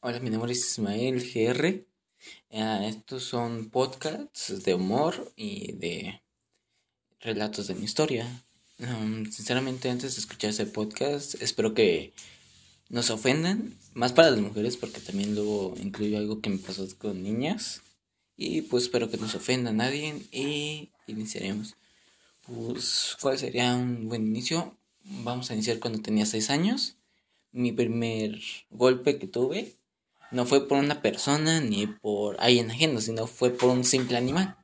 Hola, mi nombre es Ismael GR. Ah, estos son podcasts de humor y de relatos de mi historia. Um, sinceramente, antes de escuchar ese podcast, espero que no se ofendan, más para las mujeres, porque también luego incluyo algo que me pasó con niñas. Y pues espero que no se ofenda a nadie y iniciaremos. Pues, ¿cuál sería un buen inicio? Vamos a iniciar cuando tenía 6 años. Mi primer golpe que tuve no fue por una persona ni por alguien ajeno, sino fue por un simple animal.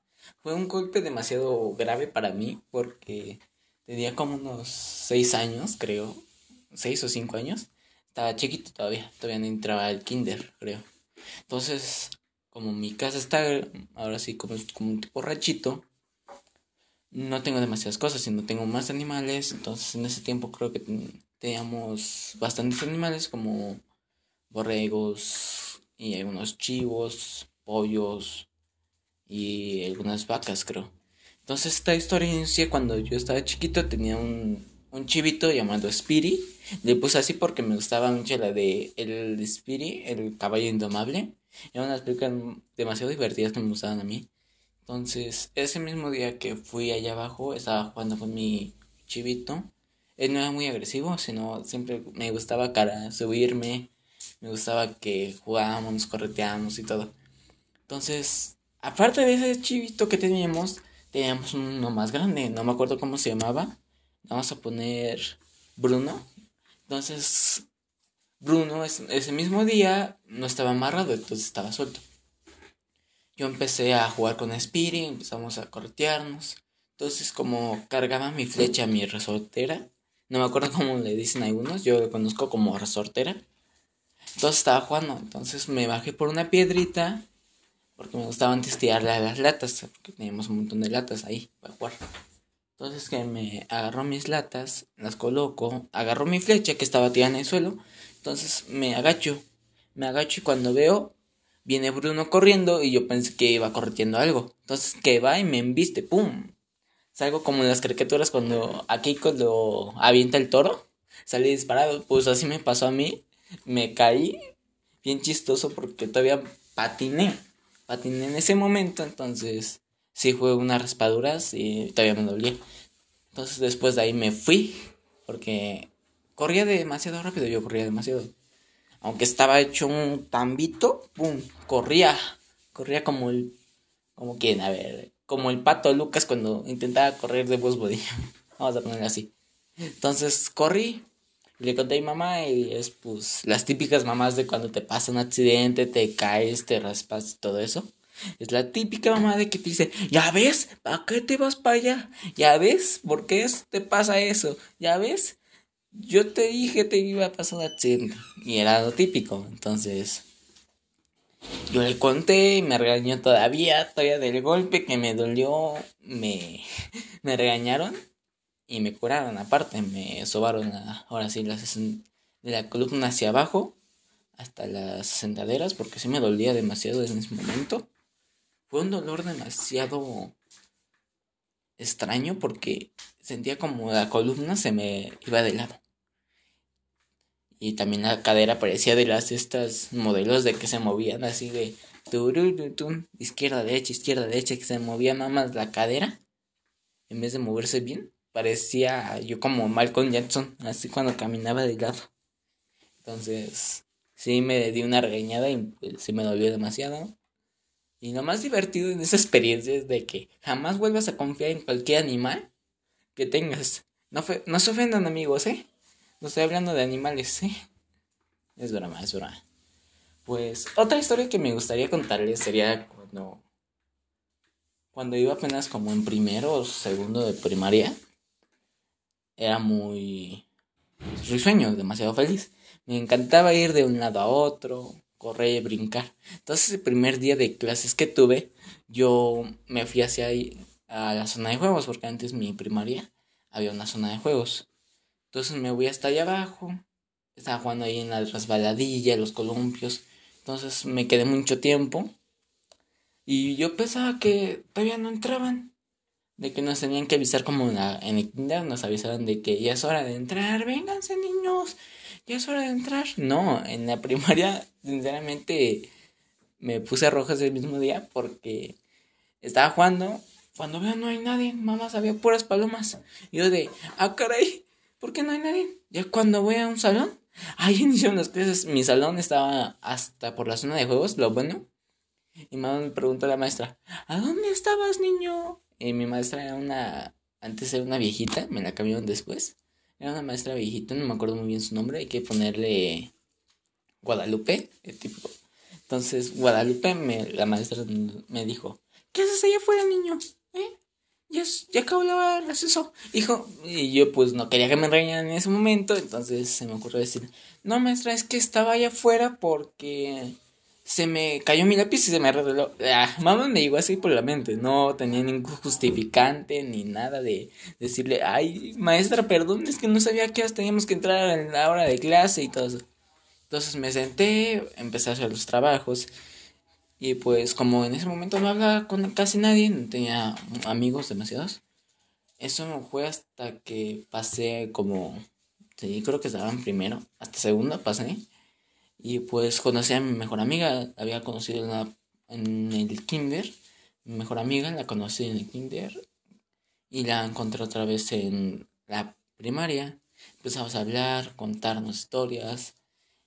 Fue un golpe demasiado grave para mí porque tenía como unos 6 años, creo, 6 o 5 años. Estaba chiquito todavía, todavía no entraba al kinder, creo. Entonces, como mi casa está ahora sí como, como un tipo rachito, no tengo demasiadas cosas, sino tengo más animales. Entonces, en ese tiempo creo que teníamos bastantes animales como borregos y algunos chivos, pollos y algunas vacas, creo. Entonces esta historia inicia cuando yo estaba chiquito, tenía un, un chivito llamado Spiri. Le puse así porque me gustaba mucho la de el Spiri, el caballo indomable. Eran unas películas demasiado divertidas que me gustaban a mí. Entonces, ese mismo día que fui allá abajo, estaba jugando con mi chivito. Él no era muy agresivo, sino siempre me gustaba cara subirme, me gustaba que jugábamos, correteábamos y todo. Entonces, aparte de ese chivito que teníamos, teníamos uno más grande, no me acuerdo cómo se llamaba. Vamos a poner Bruno. Entonces, Bruno ese mismo día no estaba amarrado, entonces estaba suelto. Yo empecé a jugar con Spiri, empezamos a corretearnos. Entonces, como cargaba mi flecha, mi resortera, no me acuerdo cómo le dicen algunos, yo lo conozco como resortera. Entonces estaba jugando, entonces me bajé por una piedrita porque me gustaba antes tirarle a las latas, porque teníamos un montón de latas ahí para jugar. Entonces que me agarró mis latas, las coloco, agarró mi flecha que estaba tirada en el suelo, entonces me agacho, me agacho y cuando veo, viene Bruno corriendo y yo pensé que iba corriendo algo. Entonces que va y me embiste, ¡pum! Salgo como en las caricaturas cuando a Keiko lo avienta el toro. Salí disparado. Pues así me pasó a mí. Me caí. Bien chistoso porque todavía patiné. Patiné en ese momento. Entonces sí fue unas raspaduras y todavía me dolía. Entonces después de ahí me fui. Porque corría demasiado rápido. Yo corría demasiado. Aunque estaba hecho un tambito. ¡Pum! Corría. Corría como el... Como quien, a ver como el pato Lucas cuando intentaba correr de Buzz. Vamos a ponerlo así. Entonces corrí, le conté a mi mamá y es pues las típicas mamás de cuando te pasa un accidente, te caes, te raspas y todo eso. Es la típica mamá de que te dice, ya ves, ¿para qué te vas para allá? Ya ves, ¿por qué te pasa eso? Ya ves, yo te dije te iba a pasar un accidente. Y era lo típico, entonces yo le conté, me regañó todavía, todavía del golpe que me dolió, me, me regañaron y me curaron aparte, me sobaron ahora sí las, de la columna hacia abajo hasta las sentaderas porque sí me dolía demasiado en ese momento. Fue un dolor demasiado extraño porque sentía como la columna se me iba de lado. Y también la cadera parecía de las estas modelos de que se movían así de izquierda, derecha, izquierda, derecha, que se movía nada más la cadera en vez de moverse bien. Parecía yo como Malcolm Jackson, así cuando caminaba de lado. Entonces, sí me di una regañada y pues, sí me dolió demasiado. Y lo más divertido en esa experiencia es de que jamás vuelvas a confiar en cualquier animal que tengas. No, no se ofendan amigos, ¿eh? No estoy hablando de animales, ¿sí? Es broma, es broma. Pues otra historia que me gustaría contarles sería cuando. Cuando iba apenas como en primero o segundo de primaria. Era muy. risueño, demasiado feliz. Me encantaba ir de un lado a otro, correr, brincar. Entonces, el primer día de clases que tuve, yo me fui hacia ahí, a la zona de juegos, porque antes mi primaria había una zona de juegos. Entonces me voy hasta allá abajo. Estaba jugando ahí en la resbaladilla, los columpios. Entonces me quedé mucho tiempo. Y yo pensaba que todavía no entraban. De que nos tenían que avisar como en, el kinder. Nos avisaron de que ya es hora de entrar. Vénganse niños. ya es hora de entrar. No, en la primaria, sinceramente, me puse rojas el mismo día porque estaba jugando. Cuando veo no hay nadie, mamá había puras palomas. Y yo de, ah, caray, ¿por qué no hay nadie? Ya cuando voy a un salón, ahí iniciaron las clases. Mi salón estaba hasta por la zona de juegos, lo bueno. Y mamá me preguntó a la maestra, ¿a dónde estabas, niño? Y mi maestra era una, antes era una viejita, me la cambiaron después. Era una maestra viejita, no me acuerdo muy bien su nombre, hay que ponerle Guadalupe, el tipo. Entonces, Guadalupe, me, la maestra me dijo, ¿qué haces allá afuera, niño? ¿Eh? Ya, ya acabó la receso. Hijo, y yo pues no quería que me reñaran en ese momento, entonces se me ocurrió decir, no maestra, es que estaba allá afuera porque se me cayó mi lápiz y se me arregló. Ah, mamá me llegó así por la mente. No tenía ningún justificante ni nada de decirle, ay, maestra, perdón, es que no sabía que teníamos que entrar en la hora de clase y todo eso. Entonces me senté, empecé a hacer los trabajos. Y pues como en ese momento no hablaba con casi nadie, no tenía amigos demasiados. Eso no fue hasta que pasé como, sí, creo que estaban primero, hasta segundo pasé y pues conocí a mi mejor amiga, había conocido en, el kinder, mi mejor amiga la conocí en el kinder y la encontré otra vez en la primaria. Empezamos a hablar, contarnos historias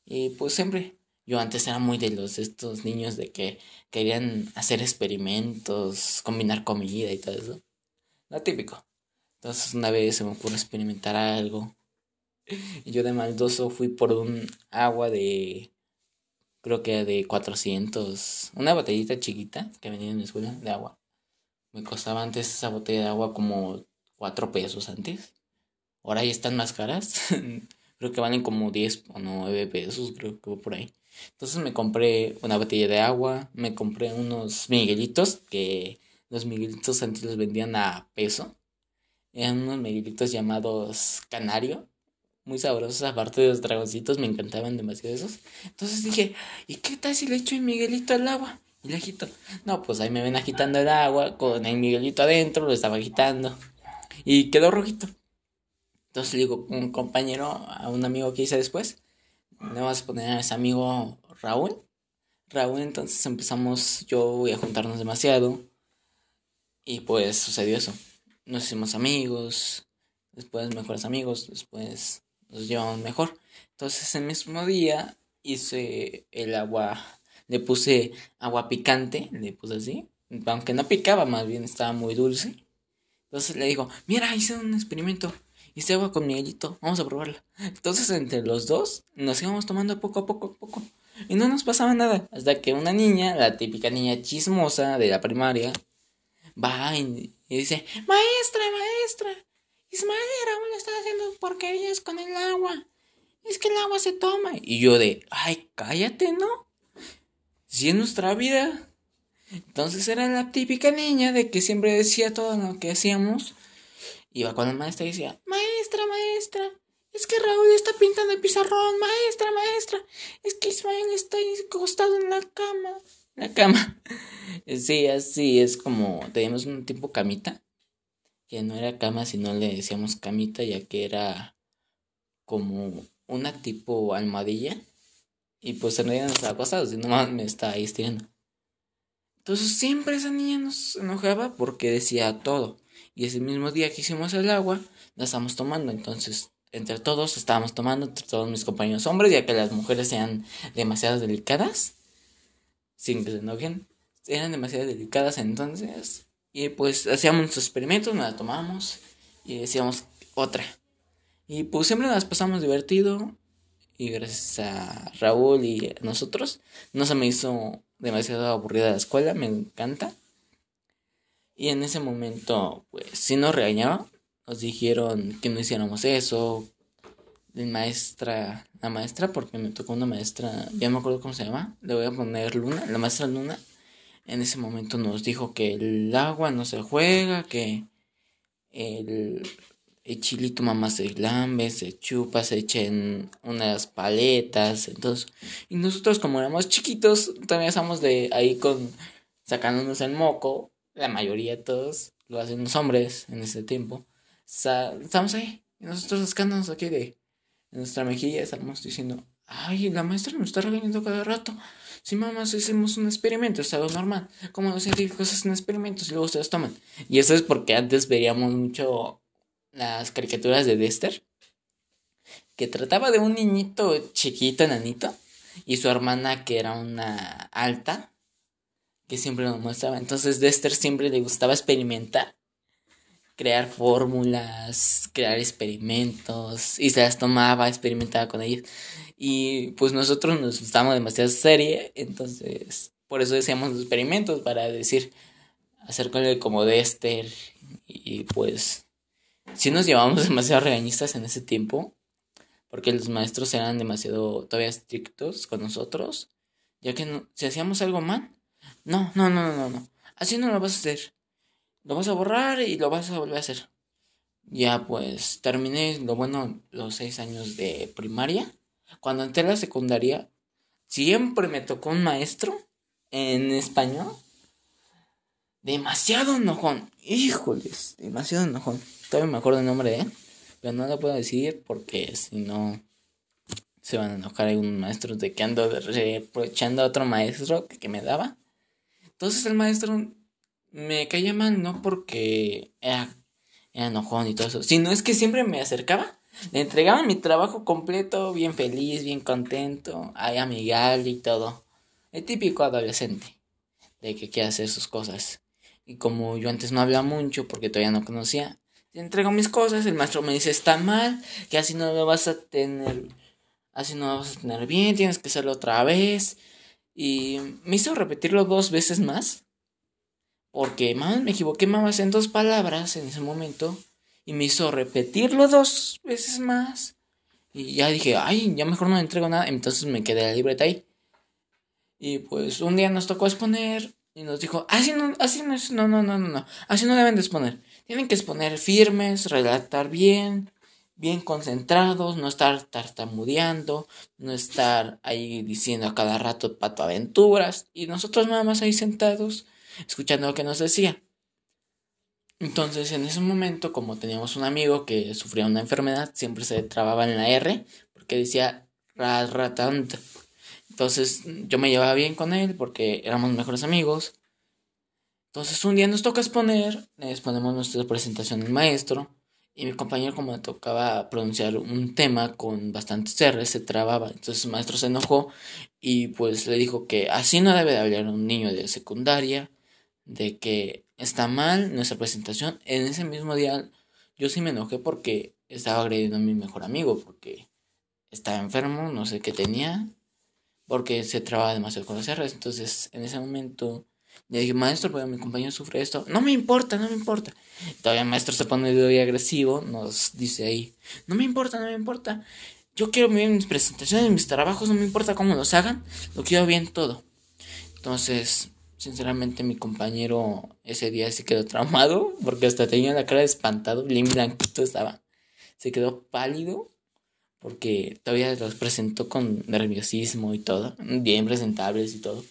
y pues siempre yo antes era muy de los estos niños de que querían hacer experimentos, combinar comida y todo eso. Lo típico. Entonces una vez se me ocurrió experimentar algo yo de maldoso fui por un agua de, creo que de 400, una botellita chiquita que venía en la escuela de agua. Me costaba antes esa botella de agua como 4 pesos antes. Ahora ya están más caras. creo que valen como 10 o 9 pesos, creo que por ahí. Entonces me compré una botella de agua, me compré unos miguelitos, que los miguelitos antes los vendían a peso. Eran unos miguelitos llamados canario muy sabrosos, aparte de los dragoncitos, me encantaban demasiado esos. Entonces dije, ¿y qué tal si le echo el Miguelito al agua? Y le agito. No, pues ahí me ven agitando el agua con el Miguelito adentro, lo estaba agitando. Y quedó rojito. Entonces le digo un compañero, a un amigo que hice después, le vamos a poner a ese amigo Raúl. Raúl, entonces empezamos yo y a juntarnos demasiado. Y pues sucedió eso. Nos hicimos amigos, después mejores amigos, después nos llevamos mejor. Entonces, el mismo día hice el agua, le puse agua picante, le puse así, aunque no picaba, más bien estaba muy dulce. Entonces le digo, mira, hice un experimento, hice agua con Miguelito, vamos a probarla. Entonces, entre los dos, nos íbamos tomando poco a poco, poco. Y no nos pasaba nada, hasta que una niña, la típica niña chismosa de la primaria, va y, y dice, maestra, maestra, Ismael Raúl está haciendo porquerías con el agua. Es que el agua se toma. Y yo de, ay, cállate, ¿no? Si es nuestra vida. Entonces era la típica niña de que siempre decía todo lo que hacíamos. Iba con la maestra y decía, maestra, maestra, es que Raúl está pintando el pizarrón, maestra, maestra, es que Ismael está acostado en la cama. La cama. Sí, así es como teníamos un tipo camita que no era cama, sino le decíamos camita, ya que era como una tipo almohadilla. Y pues en realidad no estaba acostado, sino más me estaba ahí estirando. Entonces siempre esa niña nos enojaba porque decía todo. Y ese mismo día que hicimos el agua, la estábamos tomando. Entonces, entre todos estábamos tomando, entre todos mis compañeros hombres, ya que las mujeres sean demasiado delicadas, sin que se enojen, eran demasiado delicadas. Entonces, y pues hacíamos nuestros experimentos, nos la tomamos y decíamos otra. Y pues siempre nos pasamos divertido. Y gracias a Raúl y a nosotros, no se me hizo demasiado aburrida la escuela, me encanta. Y en ese momento, pues sí nos regañaba. Nos dijeron que no hiciéramos eso. La maestra, la maestra, porque me tocó una maestra, ya me acuerdo cómo se llama, le voy a poner Luna, la maestra Luna en ese momento nos dijo que el agua no se juega, que el, chilito mamá se lambe, se chupa, se echen unas paletas, entonces, y nosotros como éramos chiquitos, también estamos de ahí con, sacándonos el moco, la mayoría de todos, lo hacen los hombres en ese tiempo, estamos ahí, y nosotros sacándonos aquí de, nuestra mejilla estamos diciendo, ay, la maestra nos está regañando cada rato. Si mamá, hicimos un experimento, es algo normal. Como los científicos hacen experimentos y luego se toman. Y eso es porque antes veríamos mucho las caricaturas de Dexter. Que trataba de un niñito chiquito, enanito. Y su hermana que era una alta. Que siempre nos mostraba. Entonces Dexter siempre le gustaba experimentar crear fórmulas, crear experimentos y se las tomaba, experimentaba con ellos. Y pues nosotros nos gustamos demasiado serie, entonces por eso decíamos los experimentos para decir, el como Dexter y pues sí nos llevábamos demasiado regañistas en ese tiempo, porque los maestros eran demasiado todavía estrictos con nosotros, ya que si hacíamos algo mal, no, no, no, no, no, así no lo vas a hacer lo vas a borrar y lo vas a volver a hacer. Ya pues terminé lo bueno los seis años de primaria. Cuando entré a la secundaria, siempre me tocó un maestro en español. Demasiado enojón. Híjoles, demasiado enojón. Todavía me acuerdo el nombre de él. Pero no lo puedo decir porque si no se van a enojar algunos maestros de que ando reprochando a otro maestro que, que me daba. Entonces el maestro me caía mal no porque era, enojón y todo eso, sino es que siempre me acercaba, le entregaba mi trabajo completo, bien feliz, bien contento, ahí amigable y todo. El típico adolescente de que quiere hacer sus cosas. Y como yo antes no hablaba mucho porque todavía no conocía, le entrego mis cosas, el maestro me dice está mal, que así no lo vas a tener, así no lo vas a tener bien, tienes que hacerlo otra vez. Y me hizo repetirlo dos veces más porque, me equivoqué más en dos palabras en ese momento. Y me hizo repetirlo dos veces más. Y ya dije, ay, ya mejor no entrego nada. Entonces me quedé la libreta ahí. Y pues un día nos tocó exponer. Y nos dijo, así no, así no, no, no, no, no. Así no deben de exponer. Tienen que exponer firmes, relatar bien, bien concentrados, no estar tartamudeando, no estar ahí diciendo a cada rato pato aventuras. Y nosotros nada más ahí sentados escuchando lo que nos decía. Entonces, en ese momento, como teníamos un amigo que sufría una enfermedad, siempre se trababa en la R, porque decía ratant. Entonces, yo me llevaba bien con él porque éramos mejores amigos. Entonces, un día nos toca exponer, les ponemos nuestra presentación al maestro. Y mi compañero, como le tocaba pronunciar un tema con bastantes R, se trababa. Entonces el maestro se enojó y pues le dijo que así no debe de hablar un niño de secundaria, de que está mal nuestra presentación. En ese mismo día yo sí me enojé porque estaba agrediendo a mi mejor amigo, porque estaba enfermo, no sé qué tenía, porque se trababa demasiado con los R's. Entonces en ese momento le dije, maestro, pero mi compañero sufre esto. No me importa, no me importa. Todavía el maestro se pone muy agresivo, nos dice ahí, no me importa, no me importa. Yo quiero bien mis presentaciones, mis trabajos, no me importa cómo los hagan, lo quiero bien todo. Entonces, Sinceramente mi compañero ese día se quedó traumado porque hasta tenía la cara espantado, bien estaba. Se quedó pálido porque todavía los presentó con nerviosismo y todo, bien presentables y todo.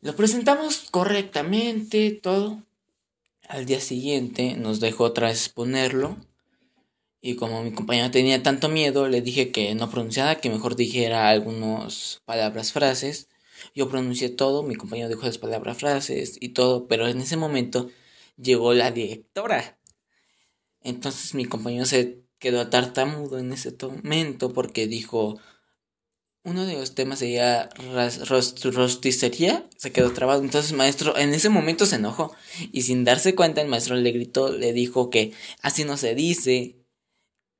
Lo presentamos correctamente, todo. Al día siguiente nos dejó otra vez ponerlo. Y como mi compañero tenía tanto miedo, le dije que no pronunciara, que mejor dijera algunas palabras, frases yo pronuncié todo, mi compañero dijo las palabras, frases y todo, pero en ese momento llegó la directora. Entonces mi compañero se quedó tartamudo en ese momento porque dijo, uno de los temas sería rosticería, se quedó trabado. Entonces el maestro en ese momento se enojó y sin darse cuenta el maestro le gritó, le dijo que así no se dice,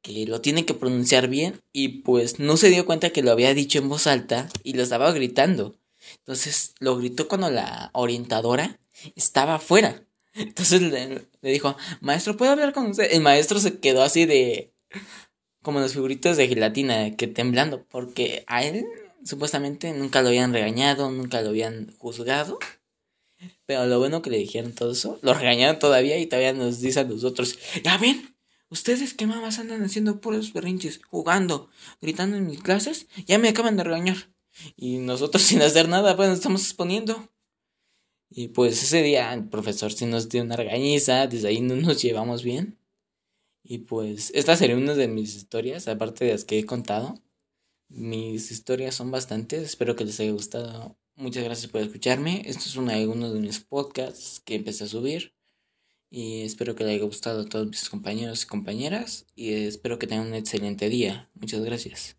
que lo tiene que pronunciar bien y pues no se dio cuenta que lo había dicho en voz alta y lo estaba gritando. Entonces lo gritó cuando la orientadora estaba afuera. Entonces le, dijo, maestro, ¿puedo hablar con usted? El maestro se quedó así de... como los figuritos de gelatina, que temblando, porque a él supuestamente nunca lo habían regañado, nunca lo habían juzgado. Pero lo bueno que le dijeron todo eso, lo regañaron todavía y todavía nos dicen a nosotros, ya ven, ustedes qué mamás andan haciendo puros berrinches, jugando, gritando en mis clases, ya me acaban de regañar. Y nosotros sin hacer nada, pues nos estamos exponiendo. Y pues ese día el profesor sí nos dio una regañiza, desde ahí no nos llevamos bien. Y pues esta sería una de mis historias, aparte de las que he contado. Mis historias son bastantes, espero que les haya gustado. Muchas gracias por escucharme. Esto es uno de mis podcasts que empecé a subir. Y espero que les haya gustado a todos mis compañeros y compañeras. Y espero que tengan un excelente día. Muchas gracias.